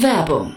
Werbung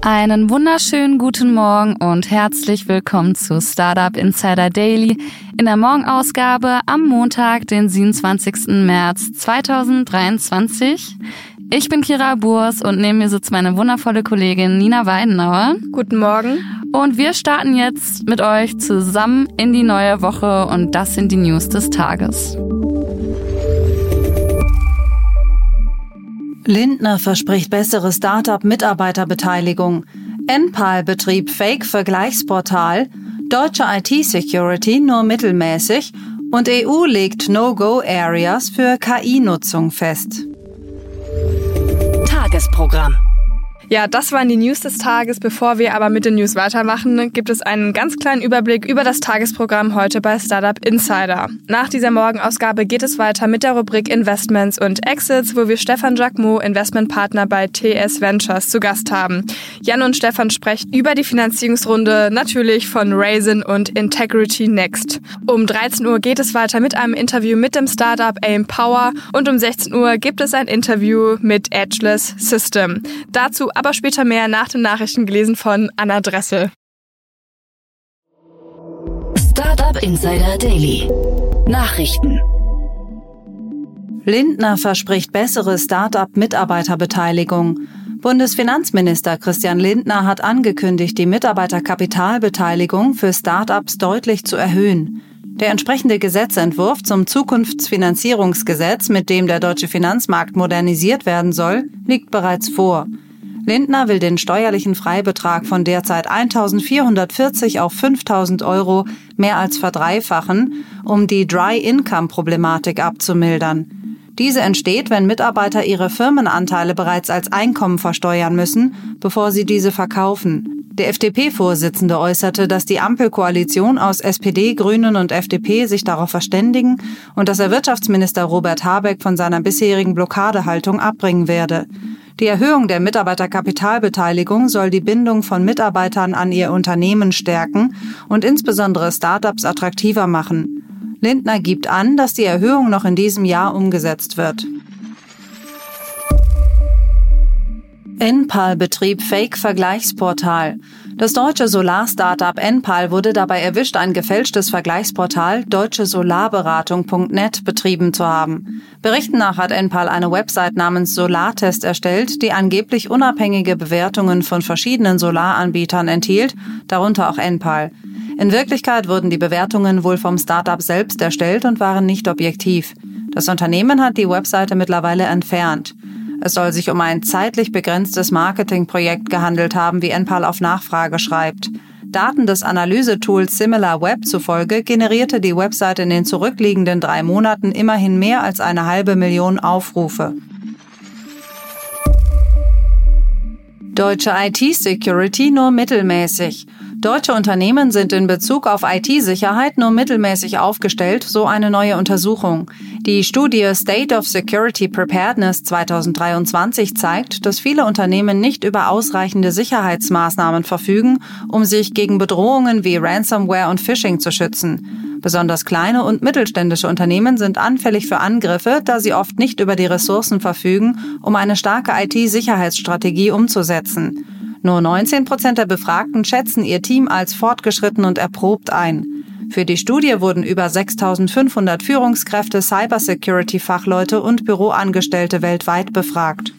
Einen wunderschönen guten Morgen und herzlich willkommen zu Startup Insider Daily in der Morgenausgabe am Montag, den 27. März 2023. Ich bin Kira Burs und neben mir sitzt meine wundervolle Kollegin Nina Weidenauer. Guten Morgen. Und wir starten jetzt mit euch zusammen in die neue Woche und das sind die News des Tages. Lindner verspricht bessere Startup-Mitarbeiterbeteiligung. Enpal betrieb Fake-Vergleichsportal. Deutsche IT-Security nur mittelmäßig. Und EU legt No-Go-Areas für KI-Nutzung fest. Tagesprogramm. Ja, das waren die News des Tages. Bevor wir aber mit den News weitermachen, gibt es einen ganz kleinen Überblick über das Tagesprogramm heute bei Startup Insider. Nach dieser Morgenausgabe geht es weiter mit der Rubrik Investments und Exits, wo wir Stefan Jacquemot, Investmentpartner bei TS Ventures, zu Gast haben. Jan und Stefan sprechen über die Finanzierungsrunde, natürlich von Raisin und Integrity Next. Um 13 Uhr geht es weiter mit einem Interview mit dem Startup AIM Power und um 16 Uhr gibt es ein Interview mit Edgeless System. Dazu aber später mehr nach den Nachrichten gelesen von Anna Dressel. Startup Insider Daily. Nachrichten. Lindner verspricht bessere Start-up-Mitarbeiterbeteiligung. Bundesfinanzminister Christian Lindner hat angekündigt, die Mitarbeiterkapitalbeteiligung für Start-ups deutlich zu erhöhen. Der entsprechende Gesetzentwurf zum Zukunftsfinanzierungsgesetz, mit dem der deutsche Finanzmarkt modernisiert werden soll, liegt bereits vor. Lindner will den steuerlichen Freibetrag von derzeit 1.440 auf 5.000 Euro mehr als verdreifachen, um die Dry-Income-Problematik abzumildern. Diese entsteht, wenn Mitarbeiter ihre Firmenanteile bereits als Einkommen versteuern müssen, bevor sie diese verkaufen. Der FDP-Vorsitzende äußerte, dass die Ampelkoalition aus SPD, Grünen und FDP sich darauf verständigen und dass er Wirtschaftsminister Robert Habeck von seiner bisherigen Blockadehaltung abbringen werde. Die Erhöhung der Mitarbeiterkapitalbeteiligung soll die Bindung von Mitarbeitern an ihr Unternehmen stärken und insbesondere Startups attraktiver machen. Lindner gibt an, dass die Erhöhung noch in diesem Jahr umgesetzt wird. Enpal betrieb Fake-Vergleichsportal. Das deutsche Solar-Startup Enpal wurde dabei erwischt, ein gefälschtes Vergleichsportal deutschesolarberatung.net betrieben zu haben. Berichten nach hat Enpal eine Website namens Solartest erstellt, die angeblich unabhängige Bewertungen von verschiedenen Solaranbietern enthielt, darunter auch Enpal. In Wirklichkeit wurden die Bewertungen wohl vom Startup selbst erstellt und waren nicht objektiv. Das Unternehmen hat die Webseite mittlerweile entfernt. Es soll sich um ein zeitlich begrenztes Marketingprojekt gehandelt haben, wie Enpal auf Nachfrage schreibt. Daten des Analysetools SimilarWeb zufolge generierte die Website in den zurückliegenden drei Monaten immerhin mehr als eine halbe Million Aufrufe. Deutsche IT-Security nur mittelmäßig. Deutsche Unternehmen sind in Bezug auf IT-Sicherheit nur mittelmäßig aufgestellt, so eine neue Untersuchung. Die Studie State of Security Preparedness 2023 zeigt, dass viele Unternehmen nicht über ausreichende Sicherheitsmaßnahmen verfügen, um sich gegen Bedrohungen wie Ransomware und Phishing zu schützen. Besonders kleine und mittelständische Unternehmen sind anfällig für Angriffe, da sie oft nicht über die Ressourcen verfügen, um eine starke IT-Sicherheitsstrategie umzusetzen. Nur 19 Prozent der Befragten schätzen ihr Team als fortgeschritten und erprobt ein. Für die Studie wurden über 6500 Führungskräfte, Cybersecurity-Fachleute und Büroangestellte weltweit befragt.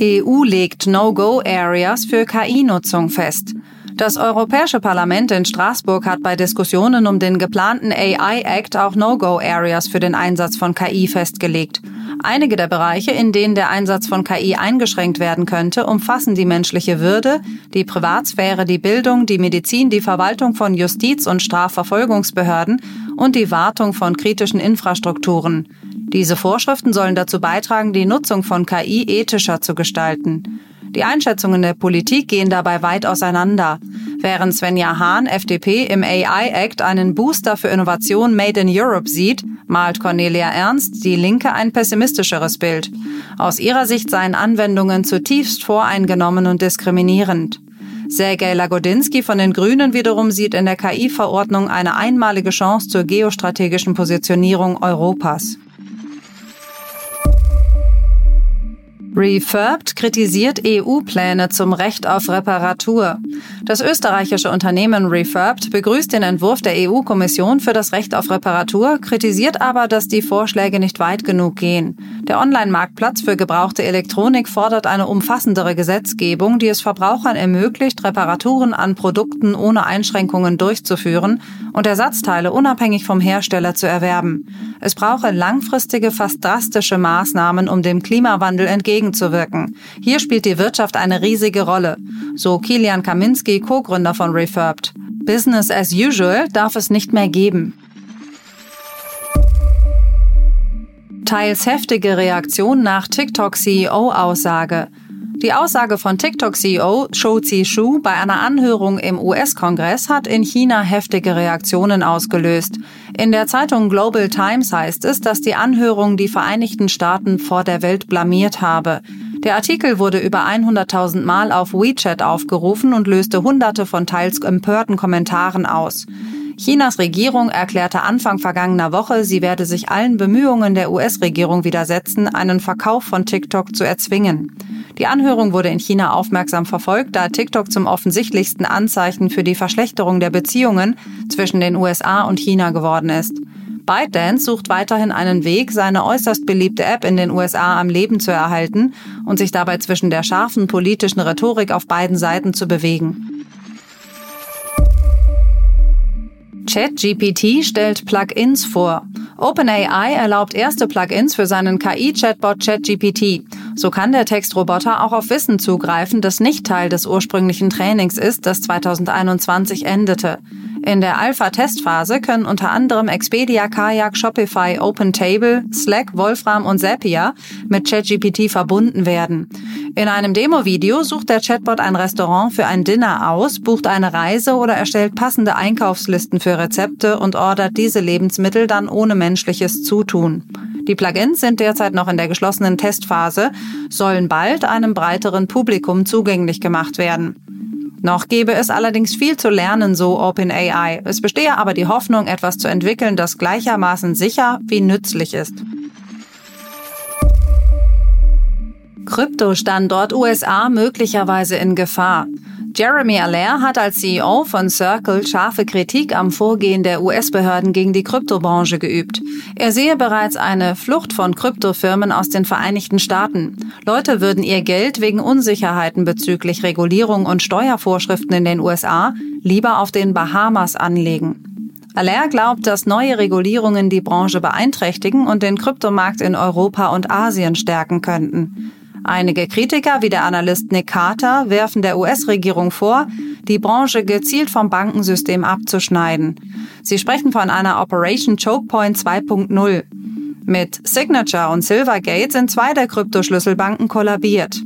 EU legt No-Go-Areas für KI-Nutzung fest. Das Europäische Parlament in Straßburg hat bei Diskussionen um den geplanten AI-Act auch No-Go-Areas für den Einsatz von KI festgelegt. Einige der Bereiche, in denen der Einsatz von KI eingeschränkt werden könnte, umfassen die menschliche Würde, die Privatsphäre, die Bildung, die Medizin, die Verwaltung von Justiz- und Strafverfolgungsbehörden und die Wartung von kritischen Infrastrukturen. Diese Vorschriften sollen dazu beitragen, die Nutzung von KI ethischer zu gestalten. Die Einschätzungen der Politik gehen dabei weit auseinander. Während Svenja Hahn, FDP, im AI-Act einen Booster für Innovation Made in Europe sieht, malt Cornelia Ernst, die Linke, ein pessimistischeres Bild. Aus ihrer Sicht seien Anwendungen zutiefst voreingenommen und diskriminierend. Sergej Lagodinsky von den Grünen wiederum sieht in der KI-Verordnung eine einmalige Chance zur geostrategischen Positionierung Europas. Refurbed kritisiert EU-Pläne zum Recht auf Reparatur. Das österreichische Unternehmen Refurbed begrüßt den Entwurf der EU-Kommission für das Recht auf Reparatur, kritisiert aber, dass die Vorschläge nicht weit genug gehen. Der Online-Marktplatz für gebrauchte Elektronik fordert eine umfassendere Gesetzgebung, die es Verbrauchern ermöglicht, Reparaturen an Produkten ohne Einschränkungen durchzuführen und Ersatzteile unabhängig vom Hersteller zu erwerben. Es brauche langfristige, fast drastische Maßnahmen, um dem Klimawandel entgegenzuwirken. Hier spielt die Wirtschaft eine riesige Rolle, so Kilian Kaminski, Co-Gründer von Refurbed. Business as usual darf es nicht mehr geben. Teils heftige Reaktion nach TikTok-CEO-Aussage. Die Aussage von TikTok-CEO Shou Zi-Shu bei einer Anhörung im US-Kongress hat in China heftige Reaktionen ausgelöst. In der Zeitung Global Times heißt es, dass die Anhörung die Vereinigten Staaten vor der Welt blamiert habe. Der Artikel wurde über 100.000 Mal auf WeChat aufgerufen und löste hunderte von teils empörten Kommentaren aus. Chinas Regierung erklärte Anfang vergangener Woche, sie werde sich allen Bemühungen der US-Regierung widersetzen, einen Verkauf von TikTok zu erzwingen. Die Anhörung wurde in China aufmerksam verfolgt, da TikTok zum offensichtlichsten Anzeichen für die Verschlechterung der Beziehungen zwischen den USA und China geworden ist. ByteDance sucht weiterhin einen Weg, seine äußerst beliebte App in den USA am Leben zu erhalten und sich dabei zwischen der scharfen politischen Rhetorik auf beiden Seiten zu bewegen. ChatGPT stellt Plugins vor. OpenAI erlaubt erste Plugins für seinen KI-Chatbot ChatGPT. So kann der Textroboter auch auf Wissen zugreifen, das nicht Teil des ursprünglichen Trainings ist, das 2021 endete. In der Alpha-Testphase können unter anderem Expedia, Kayak, Shopify, OpenTable, Slack, Wolfram und Zapier mit ChatGPT verbunden werden. In einem Demo-Video sucht der Chatbot ein Restaurant für ein Dinner aus, bucht eine Reise oder erstellt passende Einkaufslisten für Rezepte und ordert diese Lebensmittel dann ohne menschliches Zutun. Die Plugins sind derzeit noch in der geschlossenen Testphase, sollen bald einem breiteren Publikum zugänglich gemacht werden. Noch gäbe es allerdings viel zu lernen, so OpenAI. Es bestehe aber die Hoffnung, etwas zu entwickeln, das gleichermaßen sicher wie nützlich ist. Kryptostandort USA möglicherweise in Gefahr. Jeremy Allaire hat als CEO von Circle scharfe Kritik am Vorgehen der US-Behörden gegen die Kryptobranche geübt. Er sehe bereits eine Flucht von Kryptofirmen aus den Vereinigten Staaten. Leute würden ihr Geld wegen Unsicherheiten bezüglich Regulierung und Steuervorschriften in den USA lieber auf den Bahamas anlegen. Allaire glaubt, dass neue Regulierungen die Branche beeinträchtigen und den Kryptomarkt in Europa und Asien stärken könnten. Einige Kritiker wie der Analyst Nick Carter werfen der US-Regierung vor, die Branche gezielt vom Bankensystem abzuschneiden. Sie sprechen von einer Operation Choke Point 2.0. Mit Signature und Silvergate sind zwei der Kryptoschlüsselbanken kollabiert.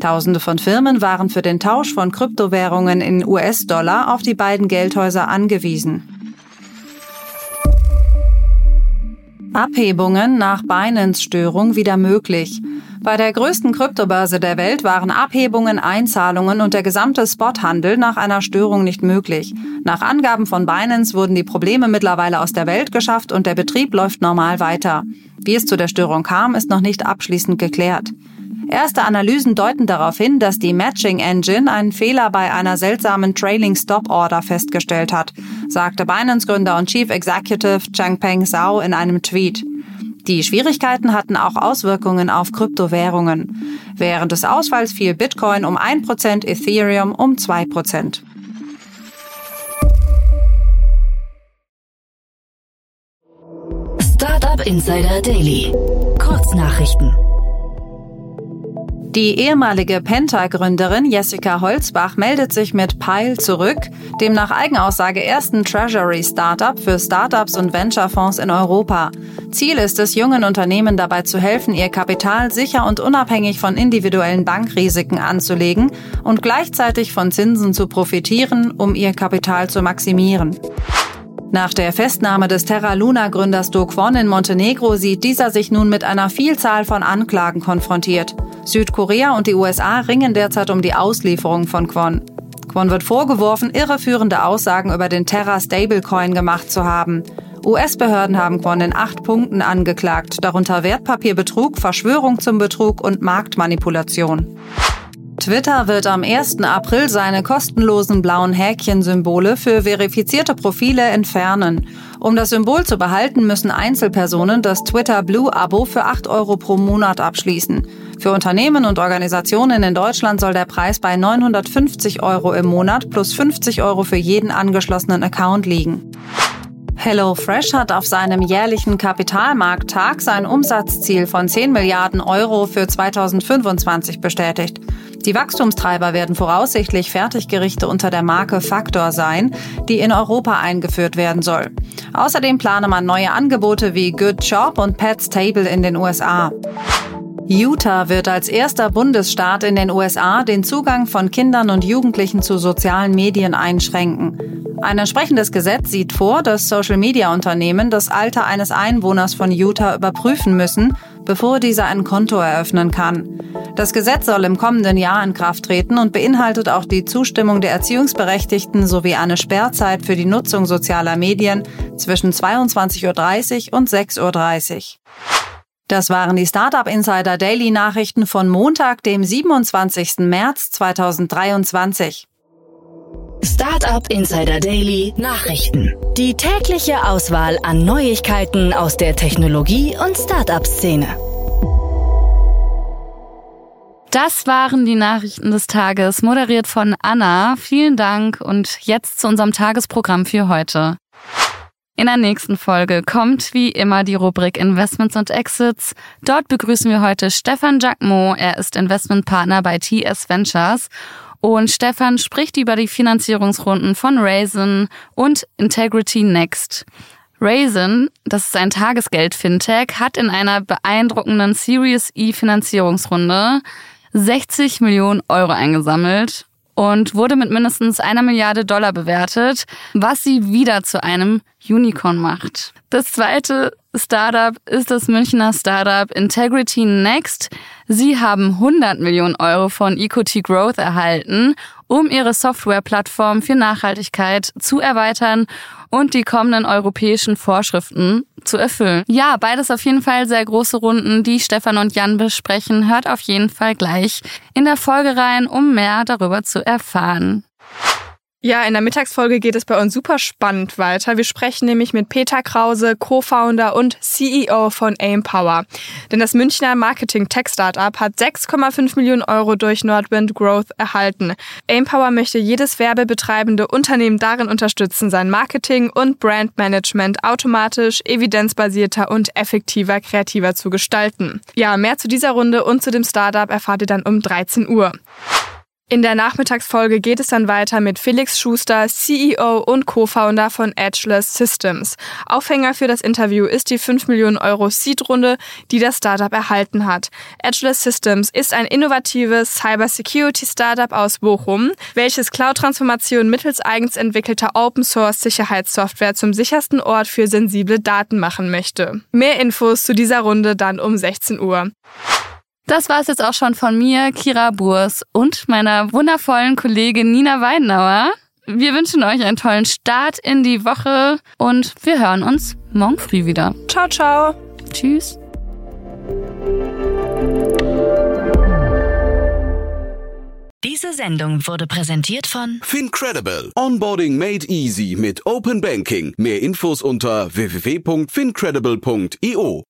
Tausende von Firmen waren für den Tausch von Kryptowährungen in US-Dollar auf die beiden Geldhäuser angewiesen. Abhebungen nach Binance-Störung wieder möglich. Bei der größten Kryptobörse der Welt waren Abhebungen, Einzahlungen und der gesamte Spothandel nach einer Störung nicht möglich. Nach Angaben von Binance wurden die Probleme mittlerweile aus der Welt geschafft und der Betrieb läuft normal weiter. Wie es zu der Störung kam, ist noch nicht abschließend geklärt. Erste Analysen deuten darauf hin, dass die Matching Engine einen Fehler bei einer seltsamen Trailing Stop Order festgestellt hat, sagte Binance-Gründer und Chief Executive Changpeng Zhao in einem Tweet. Die Schwierigkeiten hatten auch Auswirkungen auf Kryptowährungen. Während des Ausfalls fiel Bitcoin um 1%, Ethereum um 2%. Startup Insider Daily. Kurznachrichten. Die ehemalige Penta-Gründerin Jessica Holzbach meldet sich mit Pile zurück, dem nach Eigenaussage ersten Treasury-Startup für Startups und Venture-Fonds in Europa. Ziel ist es, jungen Unternehmen dabei zu helfen, ihr Kapital sicher und unabhängig von individuellen Bankrisiken anzulegen und gleichzeitig von Zinsen zu profitieren, um ihr Kapital zu maximieren. Nach der Festnahme des Terra Luna Gründers Do Kwon in Montenegro sieht dieser sich nun mit einer Vielzahl von Anklagen konfrontiert. Südkorea und die USA ringen derzeit um die Auslieferung von Kwon. Kwon wird vorgeworfen, irreführende Aussagen über den Terra Stablecoin gemacht zu haben. US-Behörden haben Kwon in acht Punkten angeklagt, darunter Wertpapierbetrug, Verschwörung zum Betrug und Marktmanipulation. Twitter wird am 1. April seine kostenlosen blauen Häkchen-Symbole für verifizierte Profile entfernen. Um das Symbol zu behalten, müssen Einzelpersonen das Twitter Blue-Abo für 8 Euro pro Monat abschließen. Für Unternehmen und Organisationen in Deutschland soll der Preis bei 950 Euro im Monat plus 50 Euro für jeden angeschlossenen Account liegen. HelloFresh hat auf seinem jährlichen Kapitalmarkttag sein Umsatzziel von 10 Milliarden Euro für 2025 bestätigt. Die Wachstumstreiber werden voraussichtlich Fertiggerichte unter der Marke Factor sein, die in Europa eingeführt werden soll. Außerdem plane man neue Angebote wie Good Job und Pets Table in den USA. Utah wird als erster Bundesstaat in den USA den Zugang von Kindern und Jugendlichen zu sozialen Medien einschränken. Ein entsprechendes Gesetz sieht vor, dass Social-Media-Unternehmen das Alter eines Einwohners von Utah überprüfen müssen, bevor dieser ein Konto eröffnen kann. Das Gesetz soll im kommenden Jahr in Kraft treten und beinhaltet auch die Zustimmung der Erziehungsberechtigten sowie eine Sperrzeit für die Nutzung sozialer Medien zwischen 22.30 Uhr und 6.30 Uhr. Das waren die Startup Insider Daily Nachrichten von Montag, dem 27. März 2023. Startup Insider Daily Nachrichten. Die tägliche Auswahl an Neuigkeiten aus der Technologie- und Startup-Szene. Das waren die Nachrichten des Tages, moderiert von Anna. Vielen Dank und jetzt zu unserem Tagesprogramm für heute. In der nächsten Folge kommt wie immer die Rubrik Investments und Exits. Dort begrüßen wir heute Stefan Jacquemot. Er ist Investmentpartner bei TS Ventures. Und Stefan spricht über die Finanzierungsrunden von Raisin und Integrity Next. Raisin, das ist ein Tagesgeld-Fintech, hat in einer beeindruckenden Series E Finanzierungsrunde 60 Millionen Euro eingesammelt und wurde mit mindestens einer Milliarde Dollar bewertet, was sie wieder zu einem Unicorn macht. Das zweite Startup ist das Münchner Startup Integrity Next. Sie haben 100 Millionen Euro von EcoT Growth erhalten, um ihre Softwareplattform für Nachhaltigkeit zu erweitern und die kommenden europäischen Vorschriften zu erfüllen. Ja, beides auf jeden Fall sehr große Runden, die Stefan und Jan besprechen. Hört auf jeden Fall gleich in der Folge rein, um mehr darüber zu erfahren. Ja, in der Mittagsfolge geht es bei uns super spannend weiter. Wir sprechen nämlich mit Peter Krause, Co-Founder und CEO von Aimpower. Denn das Münchner Marketing-Tech-Startup hat 6,5 Millionen Euro durch Nordwind Growth erhalten. Aimpower möchte jedes werbebetreibende Unternehmen darin unterstützen, sein Marketing und Brandmanagement automatisch, evidenzbasierter und effektiver, kreativer zu gestalten. Ja, mehr zu dieser Runde und zu dem Startup erfahrt ihr dann um 13 Uhr. In der Nachmittagsfolge geht es dann weiter mit Felix Schuster, CEO und Co-Founder von Edgeless Systems. Aufhänger für das Interview ist die 5 Millionen Euro Seed-Runde, die das Startup erhalten hat. Edgeless Systems ist ein innovatives Cybersecurity-Startup aus Bochum, welches Cloud-Transformation mittels eigens entwickelter Open-Source-Sicherheitssoftware zum sichersten Ort für sensible Daten machen möchte. Mehr Infos zu dieser Runde dann um 16 Uhr. Das war es jetzt auch schon von mir, Kira Burs und meiner wundervollen Kollegin Nina Weidenauer. Wir wünschen euch einen tollen Start in die Woche und wir hören uns morgen früh wieder. Ciao, ciao. Tschüss. Diese Sendung wurde präsentiert von Fincredible. Onboarding made easy mit Open Banking. Mehr Infos unter www.fincredible.io.